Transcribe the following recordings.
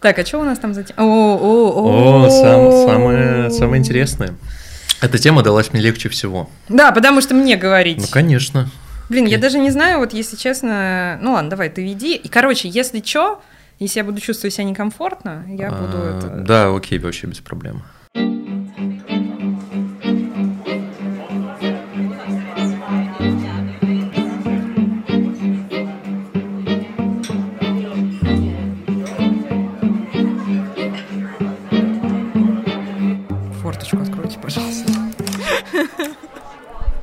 Так, а что у нас там за тема? О, о, О, о, сам- самое, самое интересное. Эта тема далась мне легче всего. Да, потому что мне говорить. Ну, конечно. Блин, я даже не знаю, вот если честно... Ну ладно, давай, ты веди. И, короче, если что, если я буду чувствовать себя некомфортно, я буду А, это... Да, окей, вообще без проблем.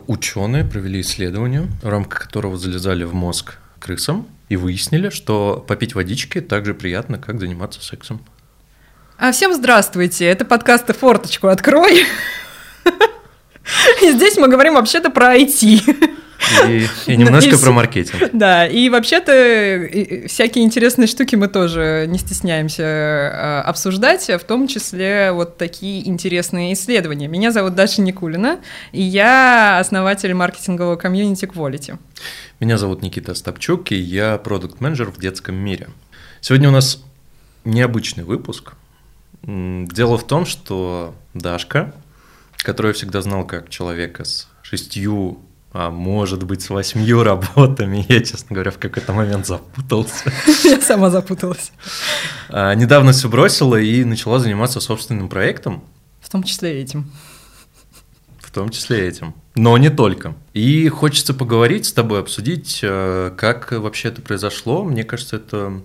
Ученые провели исследование, в рамках которого залезали в мозг крысам и выяснили, что попить водички так же приятно, как заниматься сексом. А всем здравствуйте, это подкасты «Форточку открой». И здесь мы говорим вообще-то про IT. И, и немножко про маркетинг. Да, и вообще-то всякие интересные штуки мы тоже не стесняемся э, обсуждать, в том числе вот такие интересные исследования. Меня зовут Даша Никулина, и я основатель маркетингового комьюнити Quality. Меня зовут Никита Остапчук, и я продукт-менеджер в детском мире. Сегодня у нас необычный выпуск. Дело в том, что Дашка, которую я всегда знал как человека с шестью, а может быть с восьмью работами, я, честно говоря, в какой-то момент запутался, Я сама запуталась. а, недавно все бросила и начала заниматься собственным проектом, В том числе этим. в том числе этим. Но не только. И хочется поговорить с тобой, обсудить, э, как вообще это произошло. Мне кажется, это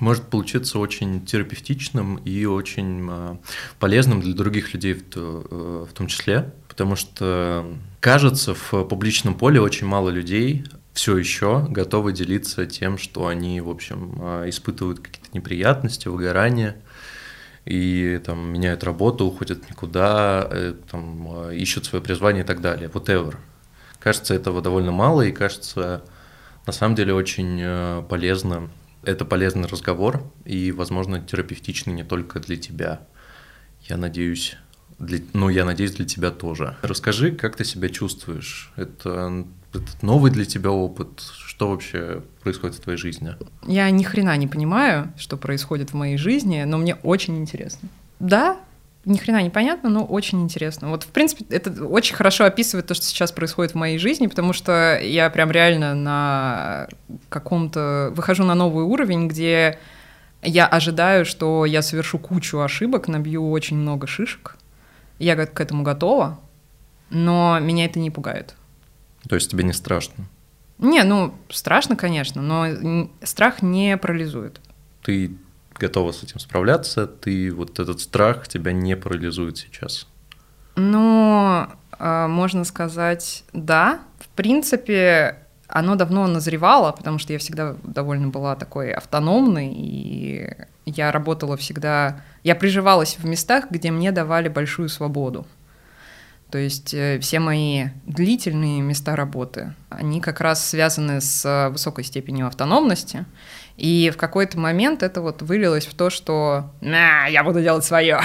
может получиться очень терапевтичным и очень э, полезным для других людей э, в том числе, потому что кажется, в публичном поле очень мало людей все еще готовы делиться тем, что они, в общем, э, испытывают какие-то неприятности, выгорания, и там меняют работу, уходят никуда, э, там, э, ищут свое призвание и так далее, whatever. Кажется, этого довольно мало, и кажется, на самом деле очень э, полезно. Это полезный разговор и, возможно, терапевтичный не только для тебя. Я надеюсь, для, ну, я надеюсь, для тебя тоже. Расскажи, как ты себя чувствуешь? Это, это новый для тебя опыт? Что вообще происходит в твоей жизни? Я ни хрена не понимаю, что происходит в моей жизни, но мне очень интересно. Да, ни хрена не понятно, но очень интересно. Вот, в принципе, это очень хорошо описывает то, что сейчас происходит в моей жизни, потому что я прям реально на каком-то... Выхожу на новый уровень, где я ожидаю, что я совершу кучу ошибок, набью очень много шишек. Я к этому готова, но меня это не пугает. То есть тебе не страшно? Не, ну, страшно, конечно, но страх не парализует. ты готова с этим справляться, ты вот этот страх тебя не парализует сейчас. Ну, э, можно сказать, да. В принципе, оно давно назревало, потому что я всегда довольно была такой автономной, и я работала всегда... Я приживалась в местах, где мне давали большую свободу. То есть э, все мои длительные места работы, они как раз связаны с э, высокой степенью автономности. И в какой-то момент это вот вылилось в то, что «На, я буду делать свое.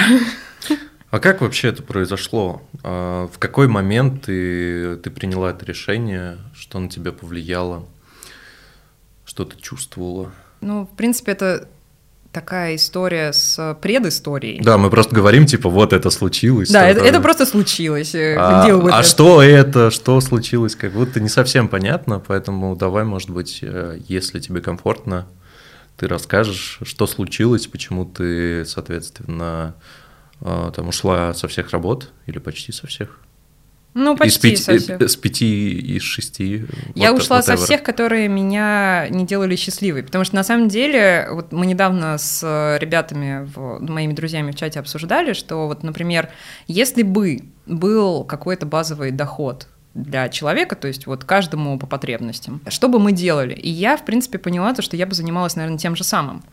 А как вообще это произошло? А, В какой момент ты, ты приняла это решение? Что на тебя повлияло? Что ты чувствовала? Ну, в принципе, это такая история с предысторией. Да, мы просто говорим, типа, вот это случилось. Да, это, это просто случилось. э, А, with а что это, что случилось, как будто не совсем понятно, поэтому давай, может быть, э, если тебе комфортно, ты расскажешь, что случилось, почему ты, соответственно, э, там ушла со всех работ или почти со всех? Ну, почти из пяти, со всех. э, с пяти из шести. Я вот- ушла со whatever. всех, которые меня не делали счастливой. Потому что на самом деле, вот мы недавно с э, ребятами, в- моими друзьями в чате обсуждали, что вот, например, если бы был какой-то базовый доход для человека, то есть вот каждому по потребностям, что бы мы делали? И я, в принципе, поняла то, что я бы занималась, наверное, тем же самым.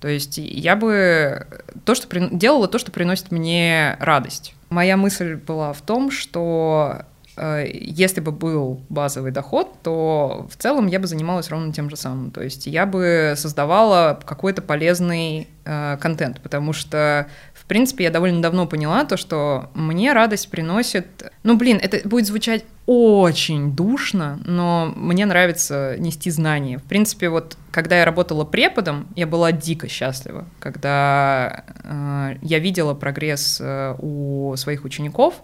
То есть я бы то, что при- делала то, что приносит мне радость. Моя мысль была в том, что э, если бы был базовый доход, то в целом я бы занималась ровно тем же самым. То есть я бы создавала какой-то полезный э, контент, потому что в принципе, я довольно давно поняла то, что мне радость приносит... Ну, блин, это будет звучать очень душно, но мне нравится нести знания. В принципе, вот когда я работала преподом, я была дико счастлива, когда э, я видела прогресс э, у своих учеников.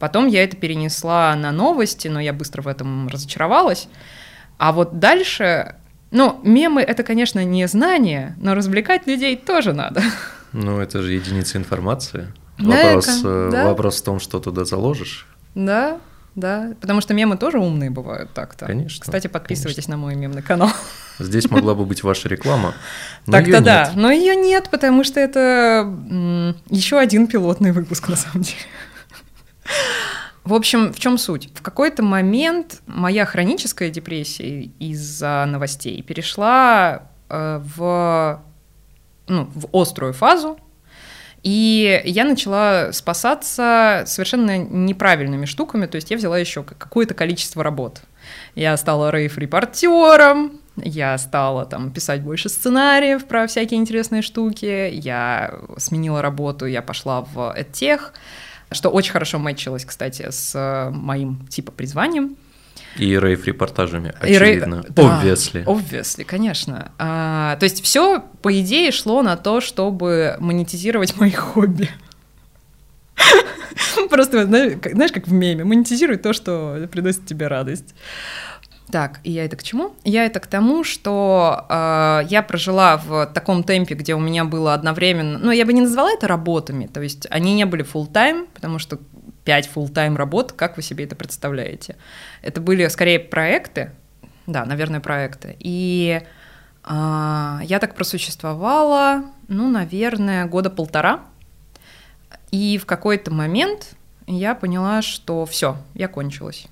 Потом я это перенесла на новости, но я быстро в этом разочаровалась. А вот дальше, ну, мемы это, конечно, не знания, но развлекать людей тоже надо. Ну, это же единица информации. Вопрос, э, да. вопрос в том, что туда заложишь. Да, да, потому что мемы тоже умные бывают так-то. Конечно. Кстати, подписывайтесь конечно. на мой мемный канал. Здесь могла бы быть ваша реклама. Так-то да, но ее нет, потому что это еще один пилотный выпуск на самом деле. В общем, в чем суть? В какой-то момент моя хроническая депрессия из-за новостей перешла э, в ну, в острую фазу, и я начала спасаться совершенно неправильными штуками, то есть я взяла еще какое-то количество работ. Я стала рейв-репортером, я стала там писать больше сценариев про всякие интересные штуки, я сменила работу, я пошла в EdTech, что очень хорошо мэчилось, кстати, с моим типа призванием. И рейв-репортажами, очевидно. И рей... Obviously. Да, obviously, конечно. А, то есть все, по идее, шло на то, чтобы монетизировать мои хобби. Просто, знаешь, как в меме, монетизируй то, что приносит тебе радость. Так, и я это к чему? Я это к тому, что э, я прожила в таком темпе, где у меня было одновременно, ну, я бы не назвала это работами, то есть они не были full time, потому что 5 full-time работ, как вы себе это представляете? Это были скорее проекты, да, наверное, проекты. И э, я так просуществовала, ну, наверное, года полтора. И в какой-то момент я поняла, что все, я кончилась.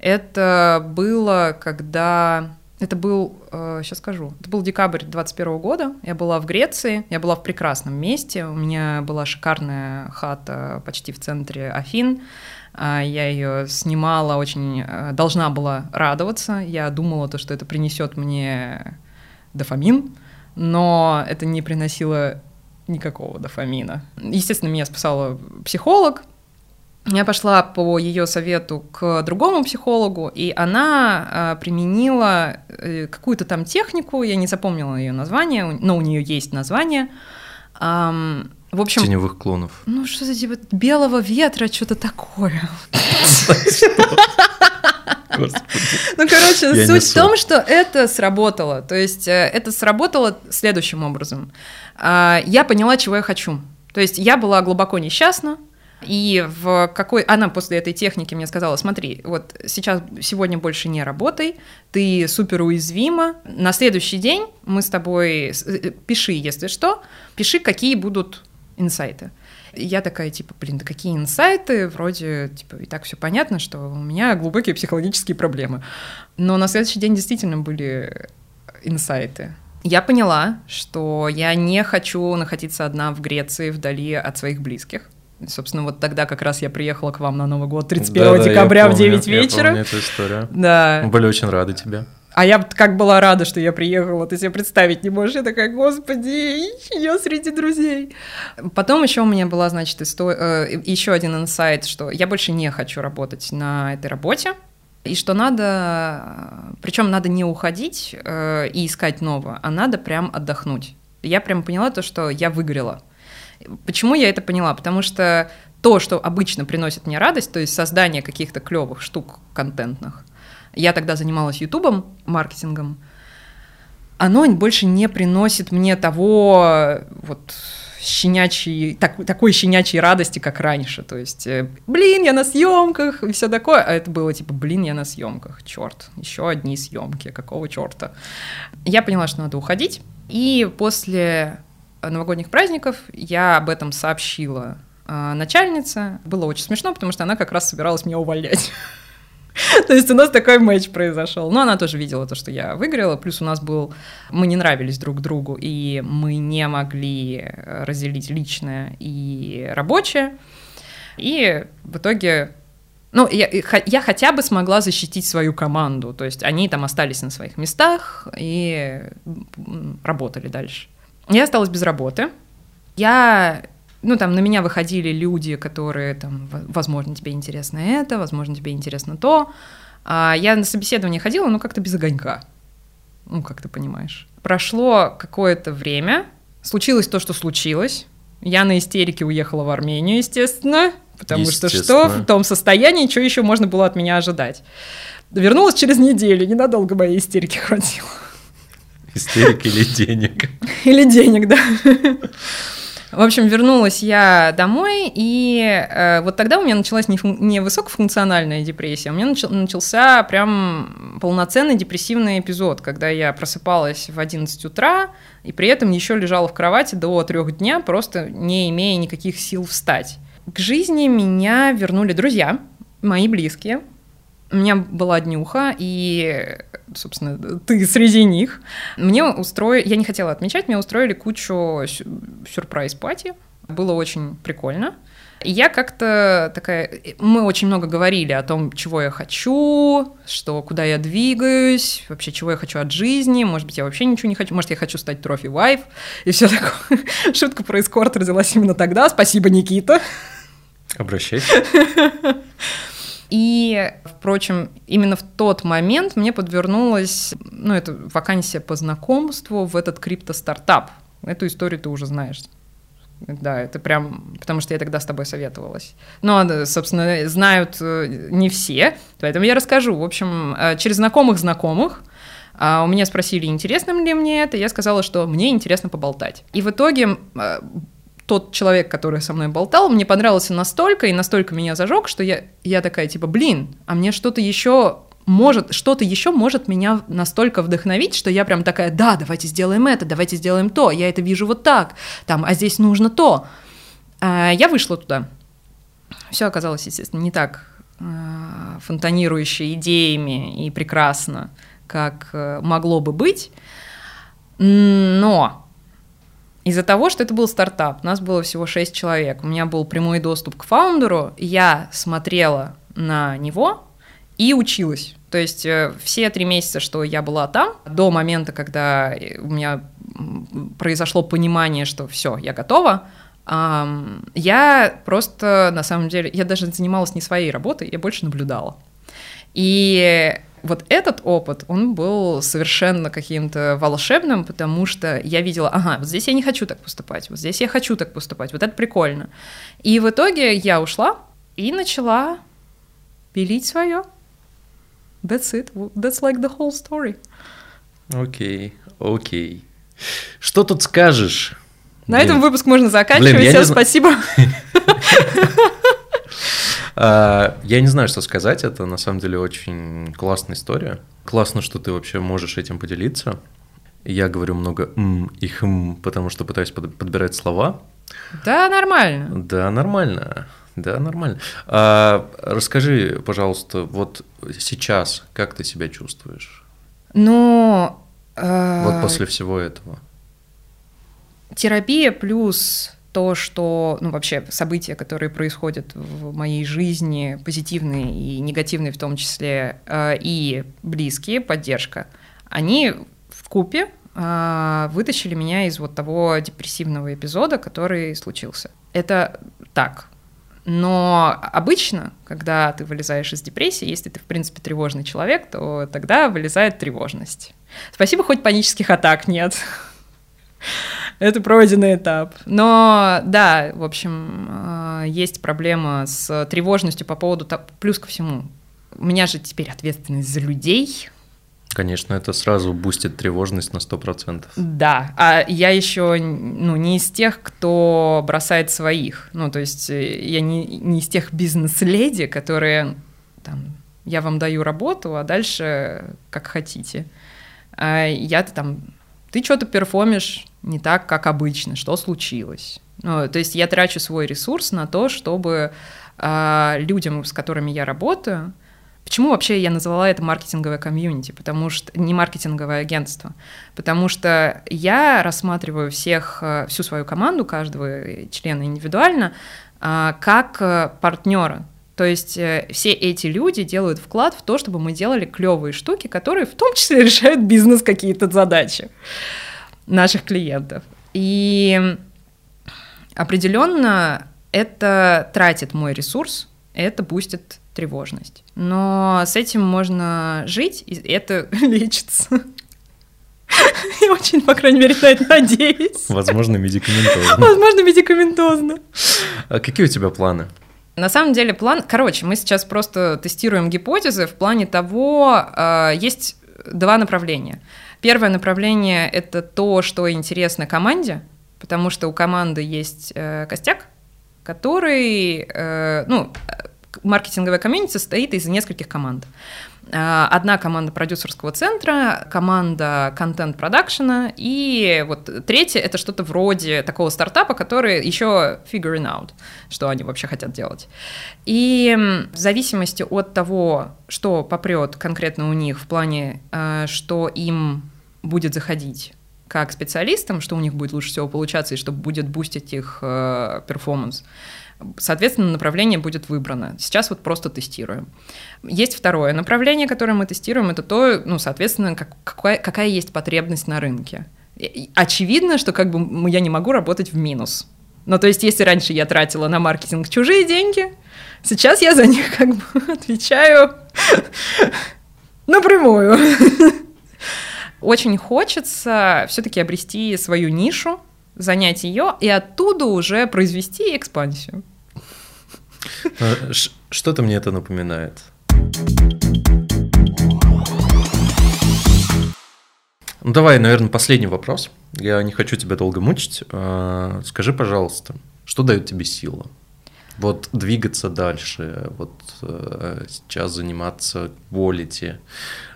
Это было, когда это был, сейчас э, скажу, это был декабрь 21 года, я была в Греции, я была в прекрасном месте, у меня была шикарная хата почти в центре Афин, а, я ее снимала, очень э, должна была радоваться, я думала то, что это принесет мне дофамин, но это не приносило никакого дофамина. Естественно, меня спасала психолог, я пошла по ее совету к другому психологу, и она э, применила э, какую-то там технику, я не запомнила ее название, но у нее есть название. В общем, теневых клонов. Ну что за типа белого ветра, что-то такое. Ну, короче, суть в том, что это сработало. То есть э, это сработало следующим образом. А, я поняла, чего я хочу. То есть я была глубоко несчастна, и в какой она после этой техники мне сказала, смотри, вот сейчас сегодня больше не работай, ты супер уязвима. На следующий день мы с тобой э, пиши, если что, пиши, какие будут инсайты. Я такая, типа, блин, да какие инсайты? Вроде, типа, и так все понятно, что у меня глубокие психологические проблемы. Но на следующий день действительно были инсайты. Я поняла, что я не хочу находиться одна в Греции вдали от своих близких. Собственно, вот тогда как раз я приехала к вам на Новый год 31 да, декабря помню, в 9 вечера. Я помню эту историю. Да. Мы были очень рады тебе. А я как была рада, что я приехала, ты себе представить не можешь. Я такая, господи, я среди друзей. Потом еще у меня была, значит, история, э, еще один инсайт, что я больше не хочу работать на этой работе. И что надо, причем надо не уходить э, и искать новое, а надо прям отдохнуть. Я прям поняла то, что я выгорела. Почему я это поняла? Потому что то, что обычно приносит мне радость, то есть создание каких-то клевых штук контентных, я тогда занималась ютубом, маркетингом, оно больше не приносит мне того вот щенячьей, так, такой щенячьей радости, как раньше. То есть, э, блин, я на съемках и все такое. А это было типа, блин, я на съемках. Черт, еще одни съемки, какого черта. Я поняла, что надо уходить. И после новогодних праздников я об этом сообщила э, начальнице. Было очень смешно, потому что она как раз собиралась меня увольнять. То есть у нас такой матч произошел. Но она тоже видела то, что я выиграла. Плюс у нас был... Мы не нравились друг другу, и мы не могли разделить личное и рабочее. И в итоге Ну, я, я хотя бы смогла защитить свою команду. То есть они там остались на своих местах и работали дальше. Я осталась без работы. Я ну, там на меня выходили люди, которые там, возможно, тебе интересно это, возможно, тебе интересно то. А я на собеседование ходила, но как-то без огонька. Ну, как ты понимаешь. Прошло какое-то время, случилось то, что случилось. Я на истерике уехала в Армению, естественно, потому что что в том состоянии, что еще можно было от меня ожидать. Вернулась через неделю, ненадолго моей истерики хватило. Истерик или денег? Или денег, да. В общем, вернулась я домой, и э, вот тогда у меня началась не, фун- не высокофункциональная депрессия, у меня нач- начался прям полноценный депрессивный эпизод, когда я просыпалась в 11 утра, и при этом еще лежала в кровати до трех дня, просто не имея никаких сил встать. К жизни меня вернули друзья, мои близкие, у меня была днюха, и, собственно, ты среди них. Мне устроили, я не хотела отмечать, мне устроили кучу сюрприз-пати. Было очень прикольно. И я как-то такая... Мы очень много говорили о том, чего я хочу, что, куда я двигаюсь, вообще, чего я хочу от жизни. Может быть, я вообще ничего не хочу. Может, я хочу стать трофи-вайф. И все такое. Шутка про эскорт родилась именно тогда. Спасибо, Никита. Обращайся. И, впрочем, именно в тот момент мне подвернулась, ну, это вакансия по знакомству в этот крипто-стартап. Эту историю ты уже знаешь. Да, это прям, потому что я тогда с тобой советовалась. Но, собственно, знают э, не все, поэтому я расскажу. В общем, э, через знакомых знакомых а, у меня спросили, интересно ли мне это, я сказала, что мне интересно поболтать. И в итоге э, тот человек, который со мной болтал, мне понравился настолько и настолько меня зажег, что я, я такая, типа, блин, а мне что-то еще может, что-то еще может меня настолько вдохновить, что я прям такая, да, давайте сделаем это, давайте сделаем то, я это вижу вот так, там, а здесь нужно то. А, я вышла туда. Все оказалось, естественно, не так а, фонтанирующе идеями и прекрасно, как а, могло бы быть. Но из-за того, что это был стартап, нас было всего 6 человек, у меня был прямой доступ к фаундеру, я смотрела на него и училась. То есть э, все три месяца, что я была там, до момента, когда у меня произошло понимание, что все, я готова, я просто, на самом деле, я даже занималась не своей работой, я больше наблюдала. И вот этот опыт, он был совершенно каким-то волшебным, потому что я видела, ага, вот здесь я не хочу так поступать, вот здесь я хочу так поступать, вот это прикольно. И в итоге я ушла и начала пилить свое. That's it. That's like the whole story. Окей, okay, окей. Okay. Что тут скажешь? На Блин. этом выпуск можно заканчивать. Блин, Всем спасибо. А, я не знаю, что сказать. Это на самом деле очень классная история. Классно, что ты вообще можешь этим поделиться. Я говорю много «м» и «хм», потому что пытаюсь подбирать слова. Да, нормально. Да, нормально. Да, нормально. А, расскажи, пожалуйста, вот сейчас как ты себя чувствуешь? Ну... Э... Вот после всего этого. Терапия плюс то, что, ну, вообще события, которые происходят в моей жизни, позитивные и негативные в том числе, э, и близкие, поддержка, они в купе э, вытащили меня из вот того депрессивного эпизода, который случился. Это так. Но обычно, когда ты вылезаешь из депрессии, если ты, в принципе, тревожный человек, то тогда вылезает тревожность. Спасибо, хоть панических атак нет. Это пройденный этап. Но да, в общем, э, есть проблема с тревожностью по поводу... Плюс ко всему, у меня же теперь ответственность за людей, Конечно, это сразу бустит тревожность на 100%. Да, а я еще ну, не из тех, кто бросает своих. Ну, то есть э, я не, не из тех бизнес-леди, которые там, я вам даю работу, а дальше как хотите. А я-то там ты что-то перформишь не так, как обычно, что случилось. Ну, то есть я трачу свой ресурс на то, чтобы э, людям, с которыми я работаю, Почему вообще я назвала это маркетинговое комьюнити? Потому что не маркетинговое агентство. Потому что я рассматриваю всех, а, всю свою команду, каждого члена индивидуально, а, как партнера. То есть э, все эти люди делают вклад в то, чтобы мы делали клевые штуки, которые в том числе решают бизнес какие-то задачи наших клиентов. И определенно это тратит мой ресурс, это бустит тревожность. Но с этим можно жить, и это лечится. Я очень, по крайней мере, на это надеюсь. Возможно, медикаментозно. Возможно, медикаментозно. А какие у тебя планы? На самом деле план... Короче, мы сейчас просто тестируем гипотезы в плане того, э, есть два направления. Первое направление — это то, что интересно команде, потому что у команды есть э, костяк, который, э, ну, маркетинговая комьюнити состоит из нескольких команд. Э, одна команда продюсерского центра, команда контент-продакшена, и вот третья — это что-то вроде такого стартапа, который еще figuring out, что они вообще хотят делать. И в зависимости от того, что попрет конкретно у них в плане, э, что им будет заходить как специалистам, что у них будет лучше всего получаться и что будет бустить их э, перформанс, соответственно, направление будет выбрано. Сейчас вот просто тестируем. Есть второе направление, которое мы тестируем, это то, ну, соответственно, как, какая, какая есть потребность на рынке. Очевидно, что как бы я не могу работать в минус. Ну, то есть, если раньше я тратила на маркетинг чужие деньги, сейчас я за них как бы отвечаю напрямую. Очень хочется все-таки обрести свою нишу, занять ее и оттуда уже произвести экспансию. А, что-то мне это напоминает. Ну давай, наверное, последний вопрос. Я не хочу тебя долго мучить. А, скажи, пожалуйста, что дает тебе сила? Вот двигаться дальше, вот э, сейчас заниматься quality.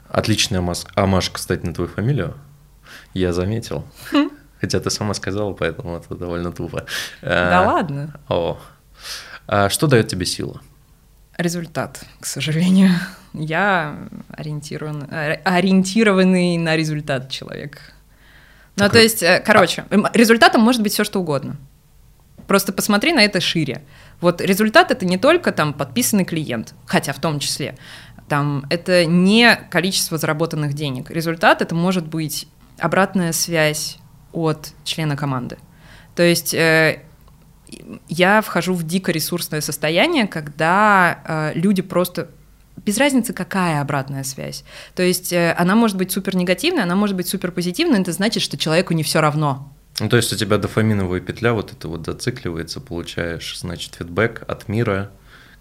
Отличная амаш, кстати, на твою фамилию. Я заметил. Хм. Хотя ты сама сказала, поэтому это довольно тупо. Да а, ладно. О. А что дает тебе силу? Результат, к сожалению. Я ориентирован, ориентированный на результат человек. Ну, то есть, э, короче, а... результатом может быть все что угодно. Просто посмотри на это шире. Вот результат это не только там подписанный клиент, хотя в том числе. Там это не количество заработанных денег. Результат это может быть обратная связь от члена команды. То есть э, я вхожу в дико ресурсное состояние, когда э, люди просто без разницы, какая обратная связь. То есть э, она может быть супер негативная, она может быть супер позитивная, это значит, что человеку не все равно. Ну, то есть у тебя дофаминовая петля вот это вот зацикливается, получаешь, значит, фидбэк от мира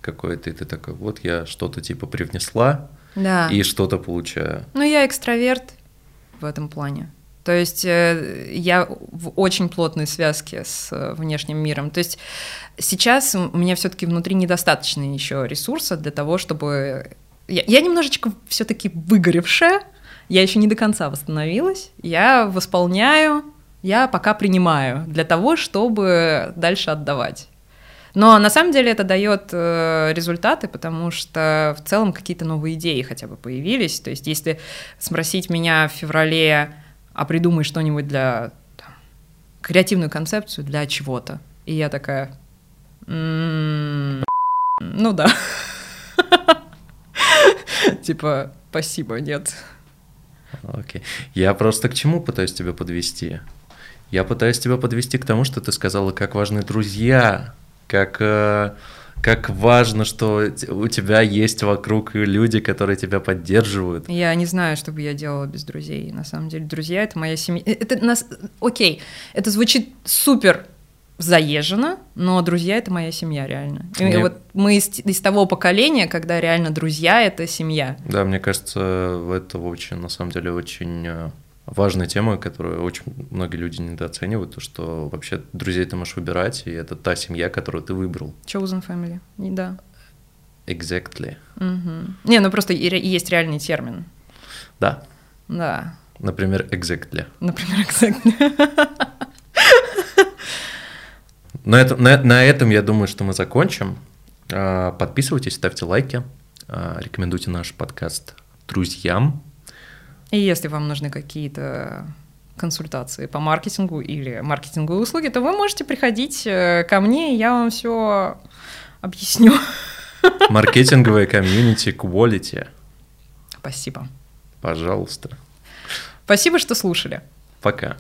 какой-то, и ты такой, вот я что-то типа привнесла, да. и что-то получаю. Ну, я экстраверт в этом плане. То есть э, я в очень плотной связке с э, внешним миром. То есть сейчас у меня все-таки внутри недостаточно еще ресурса для того, чтобы... Я, я немножечко все-таки выгоревшая, я еще не до конца восстановилась, я восполняю, я пока принимаю для того, чтобы дальше отдавать. Но на самом деле это дает э, результаты, потому что в целом какие-то новые идеи хотя бы появились. То есть если спросить меня в феврале, а придумай что-нибудь для там, креативную концепцию для чего-то. И я такая, ну да. Типа, спасибо, нет. Окей. Я просто к чему пытаюсь тебя подвести? Я пытаюсь тебя подвести к тому, что ты сказала, как важны друзья, как э, как важно, что у тебя есть вокруг люди, которые тебя поддерживают. Я не знаю, что бы я делала без друзей. На самом деле, друзья — это моя семья. Э, это нас... Окей, это звучит супер заезжено, но друзья — это моя семья, реально. Мне... И вот мы из, из того поколения, когда реально друзья — это семья. Да, мне кажется, это очень, на самом деле, очень э, важная тема, которую очень многие люди недооценивают, то что вообще друзей ты можешь выбирать, и это та семья, которую ты выбрал. Chosen family, и да. Exactly. Угу. Не, ну просто есть реальный термин. Да. Да. Например, exactly. Например, exactly. На, это, на, на этом я думаю, что мы закончим. А, подписывайтесь, ставьте лайки, а, рекомендуйте наш подкаст друзьям. И если вам нужны какие-то консультации по маркетингу или маркетинговые услуги, то вы можете приходить э, ко мне, и я вам все объясню. Маркетинговая комьюнити Quality. Спасибо. Пожалуйста. Спасибо, что слушали. Пока.